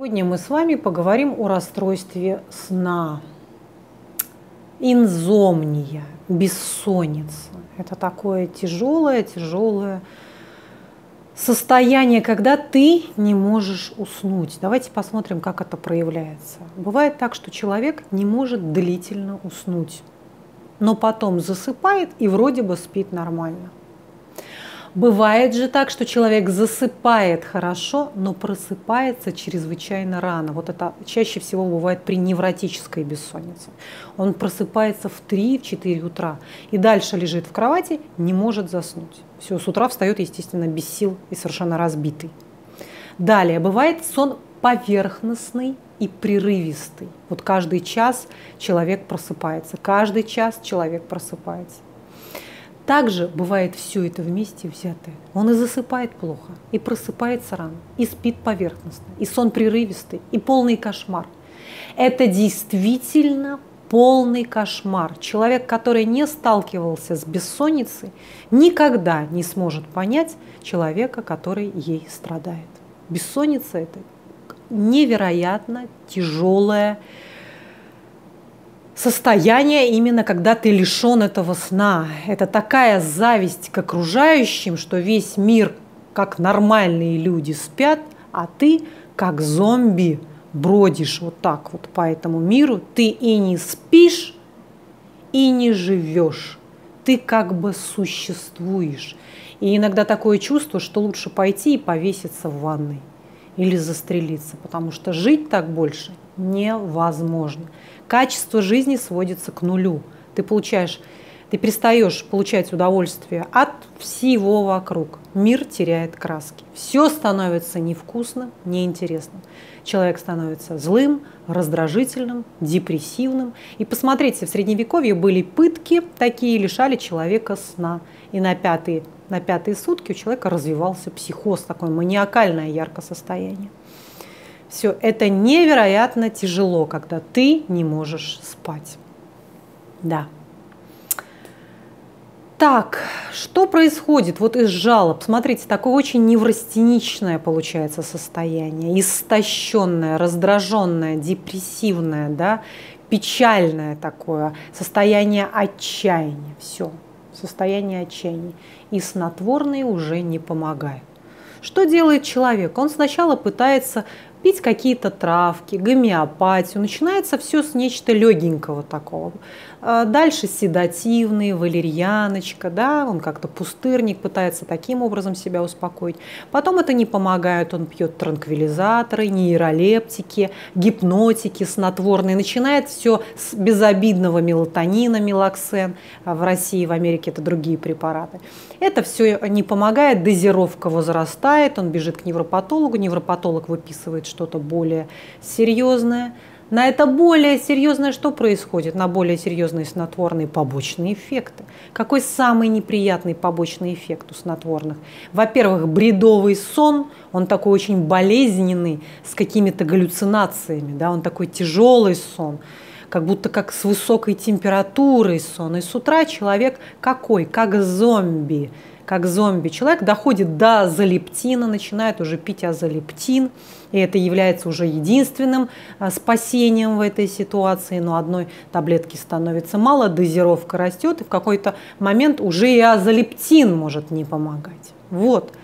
Сегодня мы с вами поговорим о расстройстве сна. Инзомния, бессонница. Это такое тяжелое, тяжелое состояние, когда ты не можешь уснуть. Давайте посмотрим, как это проявляется. Бывает так, что человек не может длительно уснуть, но потом засыпает и вроде бы спит нормально. Бывает же так, что человек засыпает хорошо, но просыпается чрезвычайно рано. Вот это чаще всего бывает при невротической бессоннице. Он просыпается в 3-4 утра и дальше лежит в кровати, не может заснуть. Все, с утра встает, естественно, без сил и совершенно разбитый. Далее, бывает сон поверхностный и прерывистый. Вот каждый час человек просыпается, каждый час человек просыпается. Также бывает все это вместе взятое. Он и засыпает плохо, и просыпается рано, и спит поверхностно, и сон прерывистый, и полный кошмар. Это действительно полный кошмар. Человек, который не сталкивался с бессонницей, никогда не сможет понять человека, который ей страдает. Бессонница – это невероятно тяжелая состояние именно когда ты лишен этого сна. Это такая зависть к окружающим, что весь мир, как нормальные люди, спят, а ты, как зомби, бродишь вот так вот по этому миру. Ты и не спишь, и не живешь. Ты как бы существуешь. И иногда такое чувство, что лучше пойти и повеситься в ванной или застрелиться, потому что жить так больше невозможно качество жизни сводится к нулю. Ты получаешь, ты перестаешь получать удовольствие от всего вокруг. Мир теряет краски. Все становится невкусным, неинтересным. Человек становится злым, раздражительным, депрессивным. И посмотрите, в Средневековье были пытки, такие лишали человека сна. И на пятые, на пятые сутки у человека развивался психоз, такое маниакальное яркое состояние. Все это невероятно тяжело, когда ты не можешь спать. Да. Так, что происходит вот из жалоб? Смотрите, такое очень неврастеничное получается состояние, истощенное, раздраженное, депрессивное, да, печальное такое, состояние отчаяния. Все, состояние отчаяния. И снотворные уже не помогают. Что делает человек? Он сначала пытается пить какие-то травки, гомеопатию. Начинается все с нечто легенького такого. А дальше седативные, валерьяночка, да, он как-то пустырник пытается таким образом себя успокоить. Потом это не помогает, он пьет транквилизаторы, нейролептики, гипнотики, снотворные. Начинает все с безобидного мелатонина, мелоксен. А в России, в Америке это другие препараты. Это все не помогает, дозировка возрастает, он бежит к невропатологу, невропатолог выписывает что-то более серьезное. На это более серьезное что происходит? На более серьезные снотворные побочные эффекты. Какой самый неприятный побочный эффект у снотворных? Во-первых, бредовый сон, он такой очень болезненный, с какими-то галлюцинациями, да, он такой тяжелый сон как будто как с высокой температурой сон. И с утра человек какой? Как зомби как зомби. Человек доходит до азолептина, начинает уже пить азолептин, и это является уже единственным а, спасением в этой ситуации, но одной таблетки становится мало, дозировка растет, и в какой-то момент уже и азолептин может не помогать. Вот.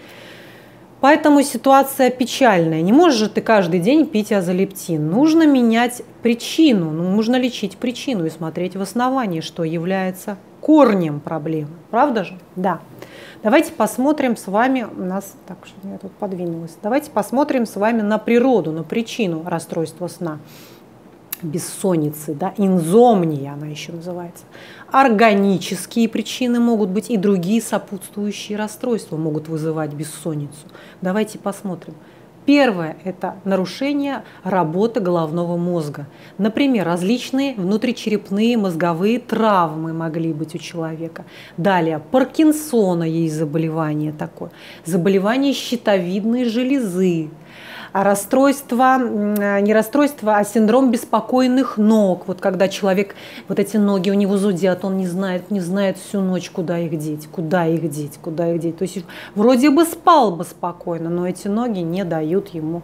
Поэтому ситуация печальная. Не можешь же ты каждый день пить азолептин. Нужно менять причину, ну, нужно лечить причину и смотреть в основании, что является корнем проблемы. Правда же? Да. Давайте посмотрим с вами, у нас, так, что я тут подвинулась, давайте посмотрим с вами на природу, на причину расстройства сна бессонницы, да, инзомния она еще называется. Органические причины могут быть и другие сопутствующие расстройства могут вызывать бессонницу. Давайте посмотрим. Первое – это нарушение работы головного мозга. Например, различные внутричерепные мозговые травмы могли быть у человека. Далее, Паркинсона есть заболевание такое. Заболевание щитовидной железы расстройство, не расстройство, а синдром беспокойных ног. Вот когда человек, вот эти ноги у него зудят, он не знает, не знает всю ночь, куда их деть, куда их деть, куда их деть. То есть вроде бы спал бы спокойно, но эти ноги не дают ему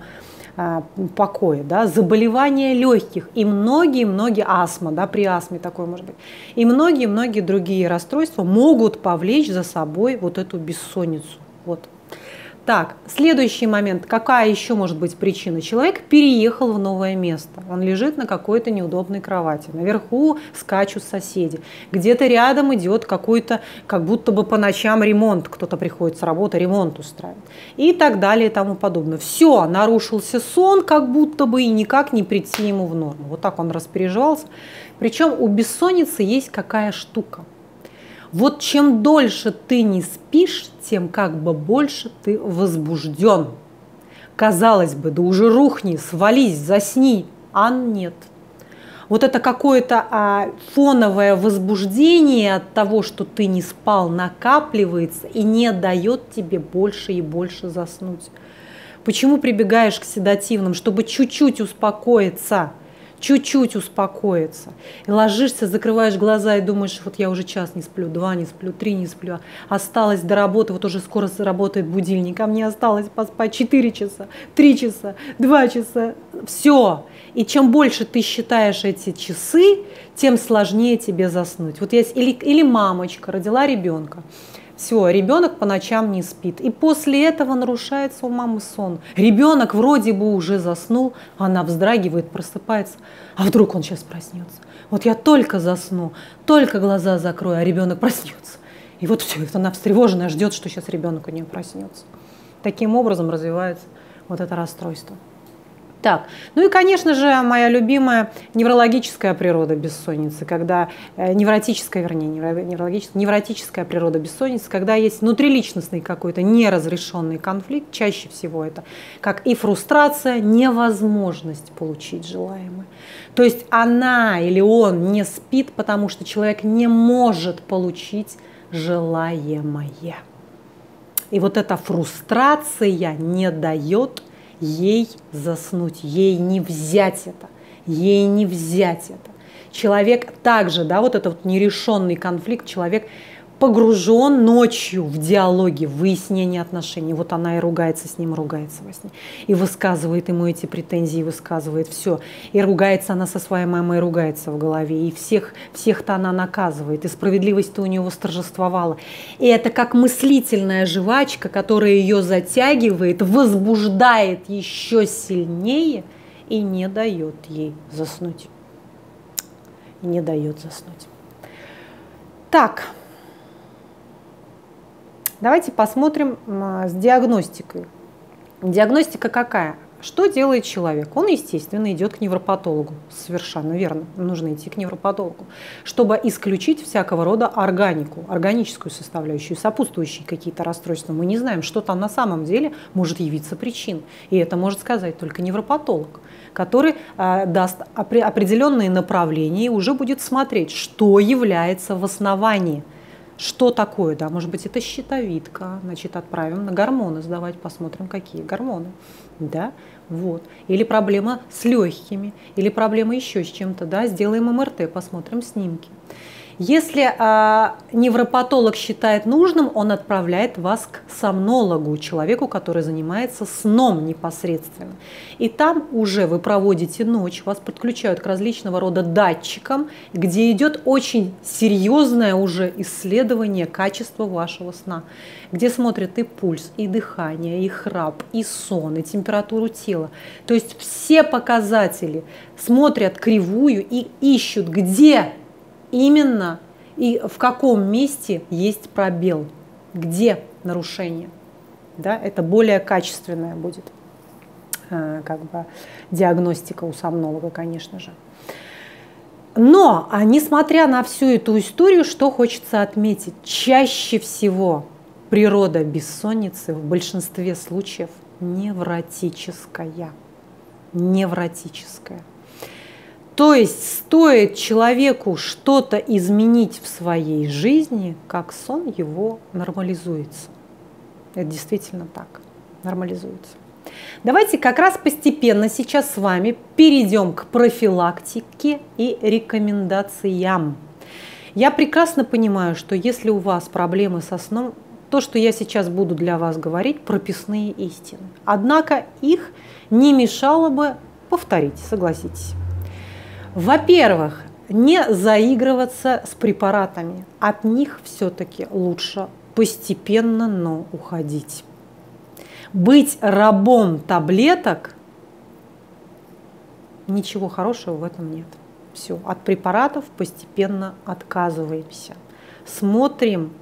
а, покоя, да, заболевания легких и многие-многие астма, да, при астме такое может быть, и многие-многие другие расстройства могут повлечь за собой вот эту бессонницу. Вот. Так, следующий момент. Какая еще может быть причина? Человек переехал в новое место. Он лежит на какой-то неудобной кровати. Наверху скачут соседи. Где-то рядом идет какой-то, как будто бы по ночам ремонт. Кто-то приходит с работы, ремонт устраивает. И так далее и тому подобное. Все, нарушился сон, как будто бы, и никак не прийти ему в норму. Вот так он распереживался. Причем у бессонницы есть какая штука – вот чем дольше ты не спишь, тем как бы больше ты возбужден. Казалось бы, да уже рухни, свались, засни, а нет. Вот это какое-то а, фоновое возбуждение от того, что ты не спал, накапливается и не дает тебе больше и больше заснуть. Почему прибегаешь к седативным? Чтобы чуть-чуть успокоиться – чуть-чуть успокоиться. И ложишься, закрываешь глаза и думаешь, вот я уже час не сплю, два не сплю, три не сплю, осталось до работы, вот уже скоро заработает будильник, а мне осталось поспать 4 часа, 3 часа, 2 часа, все. И чем больше ты считаешь эти часы, тем сложнее тебе заснуть. Вот есть или, или мамочка родила ребенка, все, ребенок по ночам не спит. И после этого нарушается у мамы сон. Ребенок вроде бы уже заснул, она вздрагивает, просыпается. А вдруг он сейчас проснется? Вот я только засну, только глаза закрою, а ребенок проснется. И вот все, она встревоженная ждет, что сейчас ребенок у нее проснется. Таким образом развивается вот это расстройство. Так, ну и, конечно же, моя любимая неврологическая природа бессонницы, когда э, невротическая, вернее, неврологическая, невротическая природа бессонницы, когда есть внутриличностный какой-то неразрешенный конфликт, чаще всего это как и фрустрация, невозможность получить желаемое. То есть она или он не спит, потому что человек не может получить желаемое. И вот эта фрустрация не дает ей заснуть, ей не взять это, ей не взять это. Человек также, да, вот этот вот нерешенный конфликт, человек погружен ночью в диалоги, в выяснение отношений. Вот она и ругается с ним, ругается во сне. И высказывает ему эти претензии, высказывает все. И ругается она со своей мамой, ругается в голове. И всех, всех-то она наказывает. И справедливость-то у нее восторжествовала. И это как мыслительная жвачка, которая ее затягивает, возбуждает еще сильнее и не дает ей заснуть. Не дает заснуть. Так, Давайте посмотрим с диагностикой. Диагностика какая? Что делает человек? Он, естественно, идет к невропатологу. Совершенно верно. Нужно идти к невропатологу, чтобы исключить всякого рода органику, органическую составляющую, сопутствующие какие-то расстройства. Мы не знаем, что там на самом деле может явиться причин. И это может сказать только невропатолог, который э, даст определенные направления и уже будет смотреть, что является в основании – что такое, да, может быть, это щитовидка, значит, отправим на гормоны сдавать, посмотрим, какие гормоны, да, вот. Или проблема с легкими, или проблема еще с чем-то, да, сделаем МРТ, посмотрим снимки. Если а, невропатолог считает нужным, он отправляет вас к сомнологу, человеку, который занимается сном непосредственно. И там уже вы проводите ночь, вас подключают к различного рода датчикам, где идет очень серьезное уже исследование качества вашего сна, где смотрят и пульс, и дыхание, и храп, и сон, и температуру тела. То есть все показатели смотрят кривую и ищут, где именно и в каком месте есть пробел, где нарушение. Да, это более качественная будет э, как бы, диагностика у сомнолога, конечно же. Но, а несмотря на всю эту историю, что хочется отметить, чаще всего природа бессонницы в большинстве случаев невротическая. Невротическая. То есть стоит человеку что-то изменить в своей жизни, как сон его нормализуется. Это действительно так, нормализуется. Давайте как раз постепенно сейчас с вами перейдем к профилактике и рекомендациям. Я прекрасно понимаю, что если у вас проблемы со сном, то, что я сейчас буду для вас говорить, прописные истины. Однако их не мешало бы повторить, согласитесь. Во-первых, не заигрываться с препаратами. От них все-таки лучше постепенно, но уходить. Быть рабом таблеток, ничего хорошего в этом нет. Все, от препаратов постепенно отказываемся. Смотрим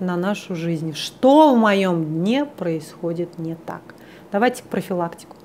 на нашу жизнь. Что в моем дне происходит не так? Давайте к профилактику.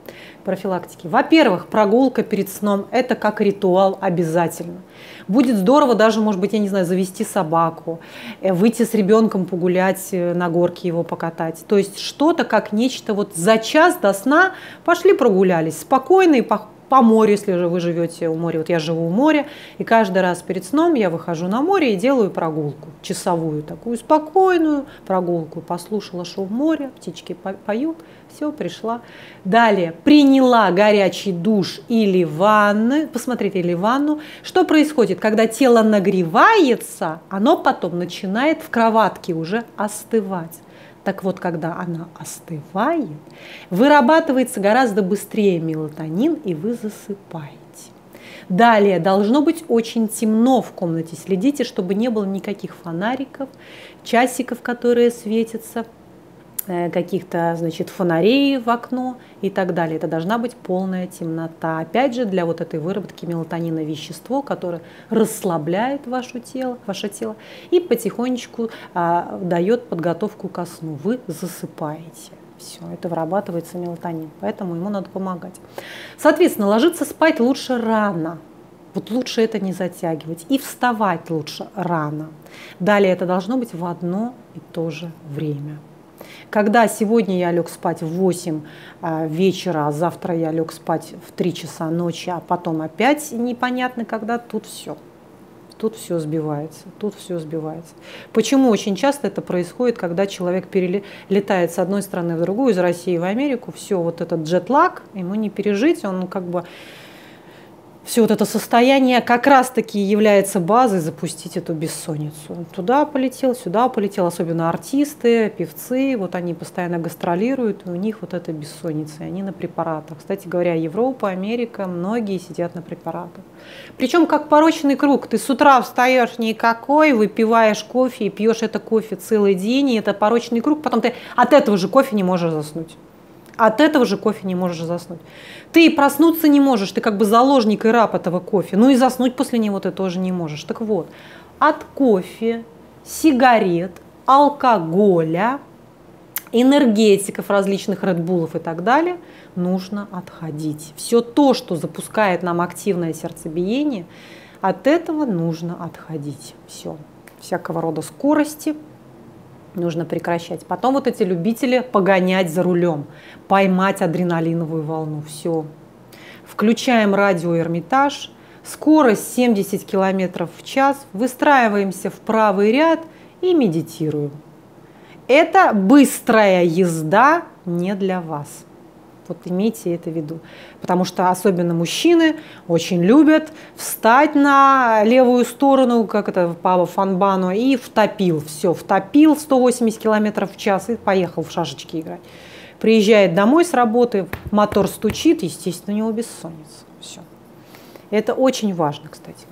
Профилактики. Во-первых, прогулка перед сном – это как ритуал обязательно. Будет здорово даже, может быть, я не знаю, завести собаку, э, выйти с ребенком погулять э, на горке, его покатать. То есть что-то как нечто вот за час до сна пошли прогулялись, спокойно и по морю, если же вы живете у моря. Вот я живу у моря, и каждый раз перед сном я выхожу на море и делаю прогулку, часовую такую спокойную прогулку. Послушала шум моря, птички поют, все, пришла. Далее, приняла горячий душ или ванны, посмотрите, или ванну. Что происходит, когда тело нагревается, оно потом начинает в кроватке уже остывать. Так вот, когда она остывает, вырабатывается гораздо быстрее мелатонин, и вы засыпаете. Далее, должно быть очень темно в комнате. Следите, чтобы не было никаких фонариков, часиков, которые светятся – каких-то, значит, фонарей в окно и так далее. Это должна быть полная темнота. Опять же, для вот этой выработки мелатонина вещество, которое расслабляет ваше тело, ваше тело и потихонечку а, дает подготовку ко сну. Вы засыпаете. Все, это вырабатывается мелатонин, поэтому ему надо помогать. Соответственно, ложиться спать лучше рано, вот лучше это не затягивать. И вставать лучше рано. Далее это должно быть в одно и то же время. Когда сегодня я лег спать в 8 а, вечера, а завтра я лег спать в 3 часа ночи, а потом опять непонятно когда, тут все. Тут все сбивается, тут все сбивается. Почему очень часто это происходит, когда человек перелетает с одной страны в другую, из России в Америку, все, вот этот джетлаг, ему не пережить, он как бы все вот это состояние как раз-таки является базой запустить эту бессонницу. Туда полетел, сюда полетел, особенно артисты, певцы, вот они постоянно гастролируют, и у них вот эта бессонница, и они на препаратах. Кстати говоря, Европа, Америка, многие сидят на препаратах. Причем как порочный круг, ты с утра встаешь никакой, выпиваешь кофе и пьешь это кофе целый день, и это порочный круг, потом ты от этого же кофе не можешь заснуть. От этого же кофе не можешь заснуть. Ты проснуться не можешь, ты как бы заложник и раб этого кофе. Ну и заснуть после него ты тоже не можешь. Так вот, от кофе, сигарет, алкоголя, энергетиков различных редбулов и так далее нужно отходить. Все то, что запускает нам активное сердцебиение, от этого нужно отходить. Все. Всякого рода скорости, нужно прекращать. Потом вот эти любители погонять за рулем, поймать адреналиновую волну. Все. Включаем радио Эрмитаж, скорость 70 км в час, выстраиваемся в правый ряд и медитируем. Это быстрая езда не для вас. Вот имейте это в виду. Потому что особенно мужчины очень любят встать на левую сторону, как это Пава Фанбану, и втопил. Все, втопил 180 км в час и поехал в шашечки играть. Приезжает домой с работы, мотор стучит, естественно, у него бессонница. Все. Это очень важно, кстати.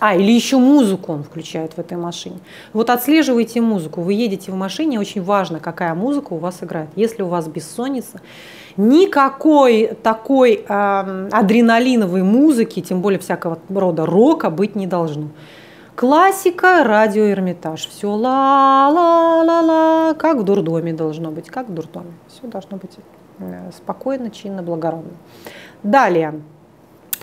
А, или еще музыку он включает в этой машине. Вот отслеживайте музыку. Вы едете в машине, очень важно, какая музыка у вас играет. Если у вас бессонница, никакой такой э, адреналиновой музыки, тем более всякого рода рока, быть не должно. Классика, радио Эрмитаж. Все ла-ла-ла-ла, как в дурдоме должно быть, как в дурдоме. Все должно быть э, спокойно, чинно, благородно. Далее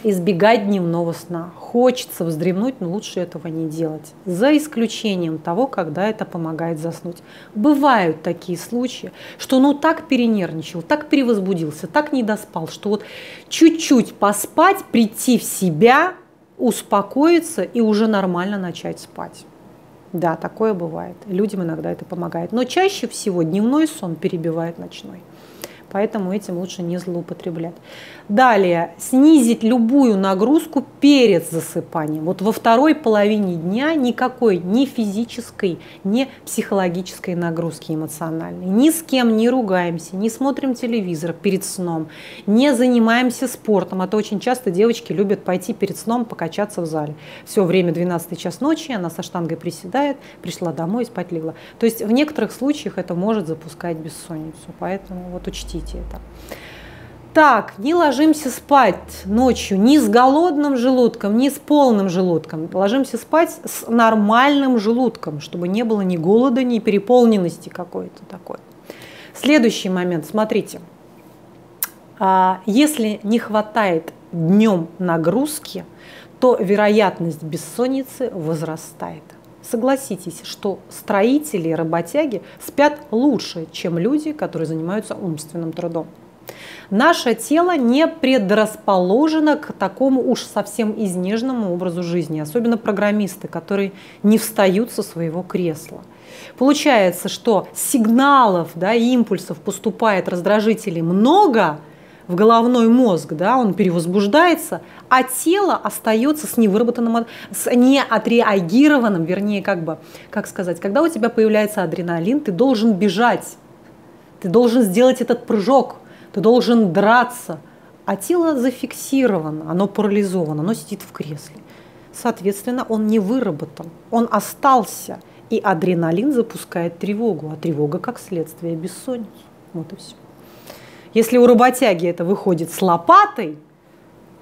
избегать дневного сна. Хочется вздремнуть, но лучше этого не делать. За исключением того, когда это помогает заснуть. Бывают такие случаи, что ну так перенервничал, так перевозбудился, так не доспал, что вот чуть-чуть поспать, прийти в себя, успокоиться и уже нормально начать спать. Да, такое бывает. Людям иногда это помогает. Но чаще всего дневной сон перебивает ночной. Поэтому этим лучше не злоупотреблять. Далее, снизить любую нагрузку перед засыпанием. Вот во второй половине дня никакой ни физической, ни психологической нагрузки эмоциональной. Ни с кем не ругаемся, не смотрим телевизор перед сном, не занимаемся спортом. А то очень часто девочки любят пойти перед сном покачаться в зале. Все время 12 час ночи, она со штангой приседает, пришла домой спать легла. То есть в некоторых случаях это может запускать бессонницу. Поэтому вот учтите это. Так, не ложимся спать ночью ни с голодным желудком, ни с полным желудком. Ложимся спать с нормальным желудком, чтобы не было ни голода, ни переполненности какой-то такой. Следующий момент, смотрите. А, если не хватает днем нагрузки, то вероятность бессонницы возрастает. Согласитесь, что строители и работяги спят лучше, чем люди, которые занимаются умственным трудом. Наше тело не предрасположено к такому уж совсем изнежному образу жизни, особенно программисты, которые не встают со своего кресла. Получается, что сигналов, да, импульсов поступает раздражителей много в головной мозг, да, он перевозбуждается, а тело остается с невыработанным, с неотреагированным, вернее, как бы, как сказать, когда у тебя появляется адреналин, ты должен бежать, ты должен сделать этот прыжок, ты должен драться, а тело зафиксировано, оно парализовано, оно сидит в кресле. Соответственно, он не выработан, он остался, и адреналин запускает тревогу, а тревога как следствие бессонницы. Вот и все. Если у работяги это выходит с лопатой,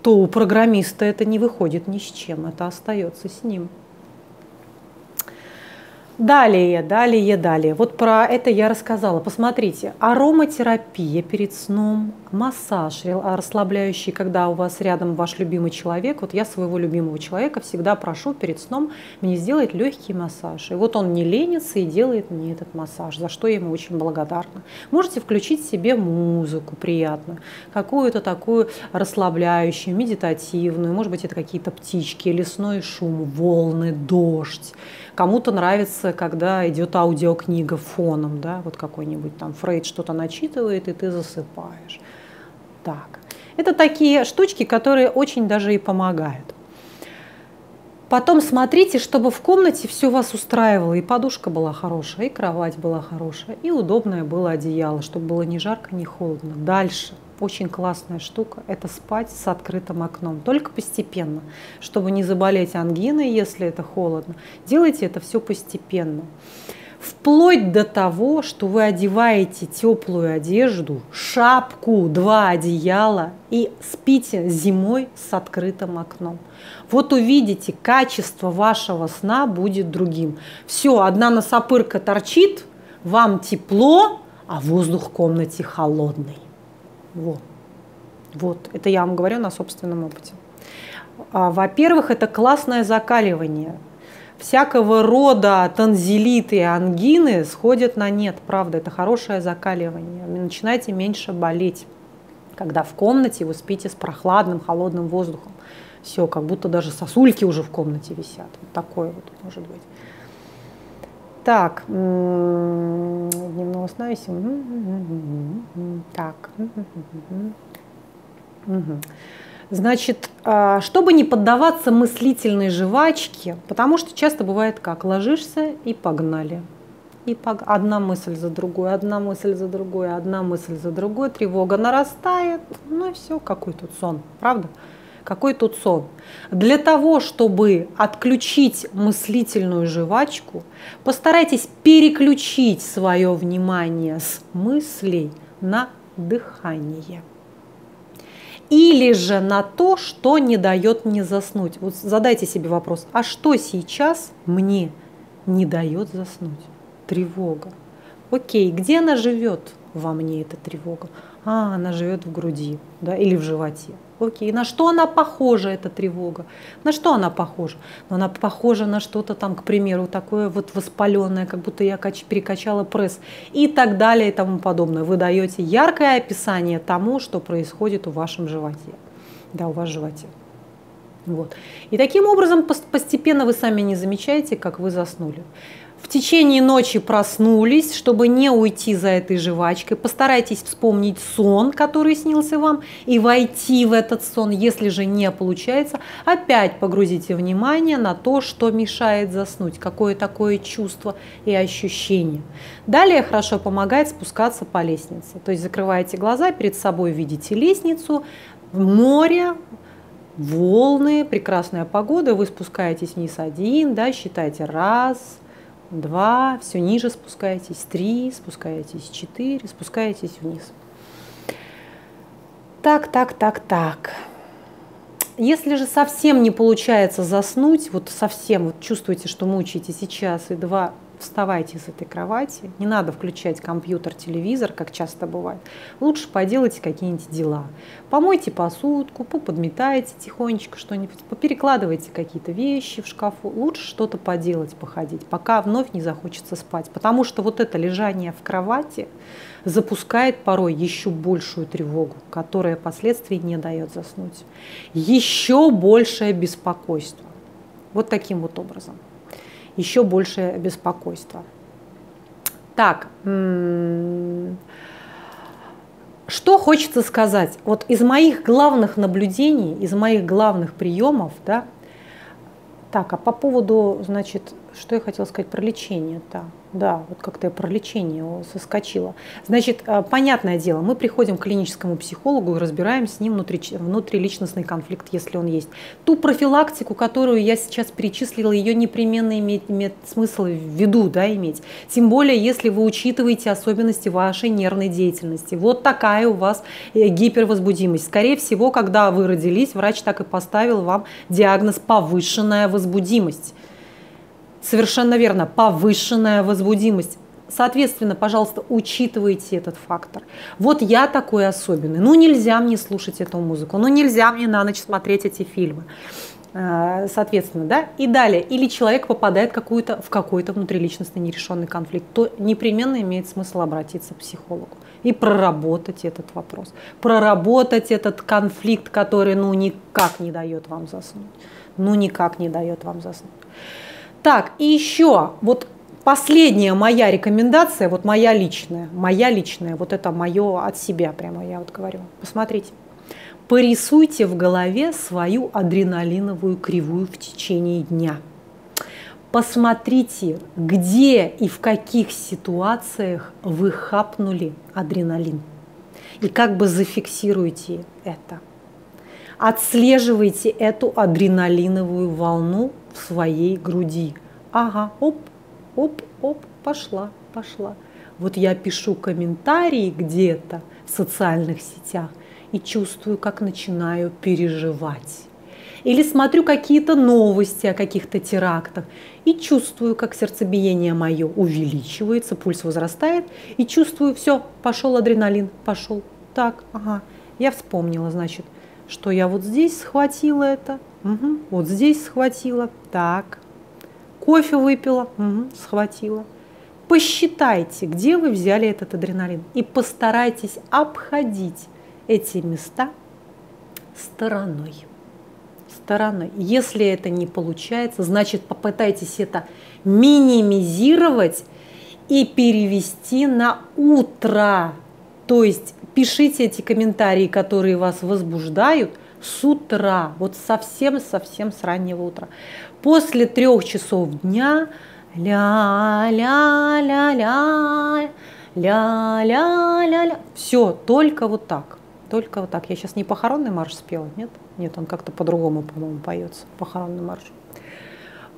то у программиста это не выходит ни с чем, это остается с ним. Далее, далее, далее. Вот про это я рассказала. Посмотрите, ароматерапия перед сном, массаж расслабляющий, когда у вас рядом ваш любимый человек. Вот я своего любимого человека всегда прошу перед сном мне сделать легкий массаж. И вот он не ленится и делает мне этот массаж, за что я ему очень благодарна. Можете включить себе музыку приятную, какую-то такую расслабляющую, медитативную. Может быть, это какие-то птички, лесной шум, волны, дождь. Кому-то нравится, когда идет аудиокнига фоном, да, вот какой-нибудь там Фрейд что-то начитывает, и ты засыпаешь. Так. Это такие штучки, которые очень даже и помогают. Потом смотрите, чтобы в комнате все вас устраивало. И подушка была хорошая, и кровать была хорошая, и удобное было одеяло, чтобы было ни жарко, ни холодно. Дальше очень классная штука – это спать с открытым окном. Только постепенно, чтобы не заболеть ангиной, если это холодно. Делайте это все постепенно. Вплоть до того, что вы одеваете теплую одежду, шапку, два одеяла и спите зимой с открытым окном. Вот увидите, качество вашего сна будет другим. Все, одна носопырка торчит, вам тепло, а воздух в комнате холодный. Вот. Вот. Это я вам говорю на собственном опыте. А, во-первых, это классное закаливание. Всякого рода танзелиты и ангины сходят на нет, правда, это хорошее закаливание. Вы начинаете меньше болеть, когда в комнате вы спите с прохладным, холодным воздухом. Все, как будто даже сосульки уже в комнате висят. Вот такое вот может быть. Так, дневного сна и Так. Значит, а, чтобы не поддаваться мыслительной жвачке, потому что часто бывает как, ложишься и погнали. И пог... одна мысль за другой, одна мысль за другой, одна мысль за другой, тревога нарастает, ну и все, какой тут сон, правда? Какой тут сон? Для того, чтобы отключить мыслительную жвачку, постарайтесь переключить свое внимание с мыслей на дыхание. Или же на то, что не дает мне заснуть. Вот задайте себе вопрос, а что сейчас мне не дает заснуть? Тревога. Окей, где она живет во мне, эта тревога? А, она живет в груди да, или в животе. Окей, на что она похожа, эта тревога? На что она похожа? Но она похожа на что-то там, к примеру, такое вот воспаленное, как будто я перекачала пресс и так далее и тому подобное. Вы даете яркое описание тому, что происходит у вашем животе. Да, у вас в животе. Вот. И таким образом постепенно вы сами не замечаете, как вы заснули. В течение ночи проснулись, чтобы не уйти за этой жвачкой, постарайтесь вспомнить сон, который снился вам, и войти в этот сон. Если же не получается, опять погрузите внимание на то, что мешает заснуть, какое такое чувство и ощущение. Далее хорошо помогает спускаться по лестнице. То есть закрываете глаза, перед собой видите лестницу, море, волны, прекрасная погода, вы спускаетесь вниз один, да, считайте раз, два, все ниже спускаетесь, три, спускаетесь, четыре, спускаетесь вниз. Так, так, так, так. Если же совсем не получается заснуть, вот совсем вот чувствуете, что мучаете сейчас и два, вставайте с этой кровати, не надо включать компьютер, телевизор, как часто бывает. Лучше поделайте какие-нибудь дела. Помойте посудку, поподметайте тихонечко что-нибудь, поперекладывайте какие-то вещи в шкафу. Лучше что-то поделать, походить, пока вновь не захочется спать. Потому что вот это лежание в кровати запускает порой еще большую тревогу, которая последствий не дает заснуть. Еще большее беспокойство. Вот таким вот образом еще большее беспокойство. Так, что хочется сказать? Вот из моих главных наблюдений, из моих главных приемов, да, так, а по поводу, значит, что я хотела сказать про лечение-то? Да, вот как-то я про лечение соскочила. Значит, э, понятное дело, мы приходим к клиническому психологу и разбираем с ним внутри, внутриличностный конфликт, если он есть. Ту профилактику, которую я сейчас перечислила, ее непременно имеет, имеет смысл в виду да, иметь. Тем более, если вы учитываете особенности вашей нервной деятельности. Вот такая у вас э, гипервозбудимость. Скорее всего, когда вы родились, врач так и поставил вам диагноз повышенная возбудимость. Совершенно верно, повышенная возбудимость. Соответственно, пожалуйста, учитывайте этот фактор. Вот я такой особенный. Ну, нельзя мне слушать эту музыку. Ну, нельзя мне на ночь смотреть эти фильмы. Э, соответственно, да. И далее. Или человек попадает какую-то, в какой-то внутриличностный нерешенный конфликт, то непременно имеет смысл обратиться к психологу и проработать этот вопрос. Проработать этот конфликт, который, ну, никак не дает вам заснуть. Ну, никак не дает вам заснуть. Так, и еще, вот последняя моя рекомендация, вот моя личная, моя личная, вот это мое от себя прямо я вот говорю. Посмотрите. Порисуйте в голове свою адреналиновую кривую в течение дня. Посмотрите, где и в каких ситуациях вы хапнули адреналин. И как бы зафиксируйте это. Отслеживайте эту адреналиновую волну в своей груди. Ага, оп, оп, оп, пошла, пошла. Вот я пишу комментарии где-то в социальных сетях и чувствую, как начинаю переживать. Или смотрю какие-то новости о каких-то терактах и чувствую, как сердцебиение мое увеличивается, пульс возрастает, и чувствую, все, пошел адреналин, пошел. Так, ага, я вспомнила, значит, что я вот здесь схватила это, угу, вот здесь схватила, так, кофе выпила, угу, схватила. Посчитайте, где вы взяли этот адреналин, и постарайтесь обходить эти места стороной. Стороной. Если это не получается, значит попытайтесь это минимизировать и перевести на утро. То есть пишите эти комментарии, которые вас возбуждают, с утра, вот совсем-совсем с раннего утра. После трех часов дня ля-ля-ля-ля, ля-ля-ля-ля. Все, только вот так. Только вот так. Я сейчас не похоронный марш спела, нет? Нет, он как-то по-другому, по-моему, поется, похоронный марш.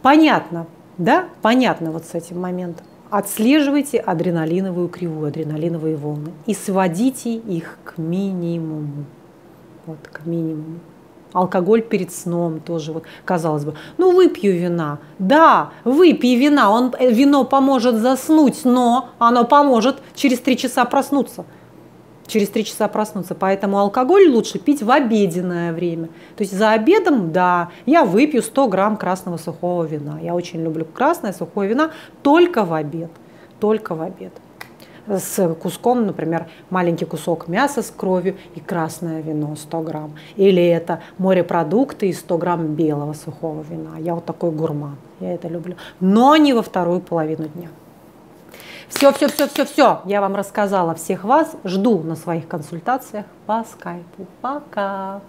Понятно, да? Понятно вот с этим моментом. Отслеживайте адреналиновую кривую, адреналиновые волны и сводите их к минимуму вот к минимуму. Алкоголь перед сном тоже, вот, казалось бы, ну выпью вина. Да, выпей вина, он, э, вино поможет заснуть, но оно поможет через три часа проснуться. Через три часа проснуться. Поэтому алкоголь лучше пить в обеденное время. То есть за обедом, да, я выпью 100 грамм красного сухого вина. Я очень люблю красное сухое вино только в обед. Только в обед. с куском, например, маленький кусок мяса с кровью и красное вино 100 грамм. Или это морепродукты и 100 грамм белого сухого вина. Я вот такой гурман, я это люблю. Но не во вторую половину дня. Все, все, все, все, все. Я вам рассказала всех вас. Жду на своих консультациях по скайпу. Пока.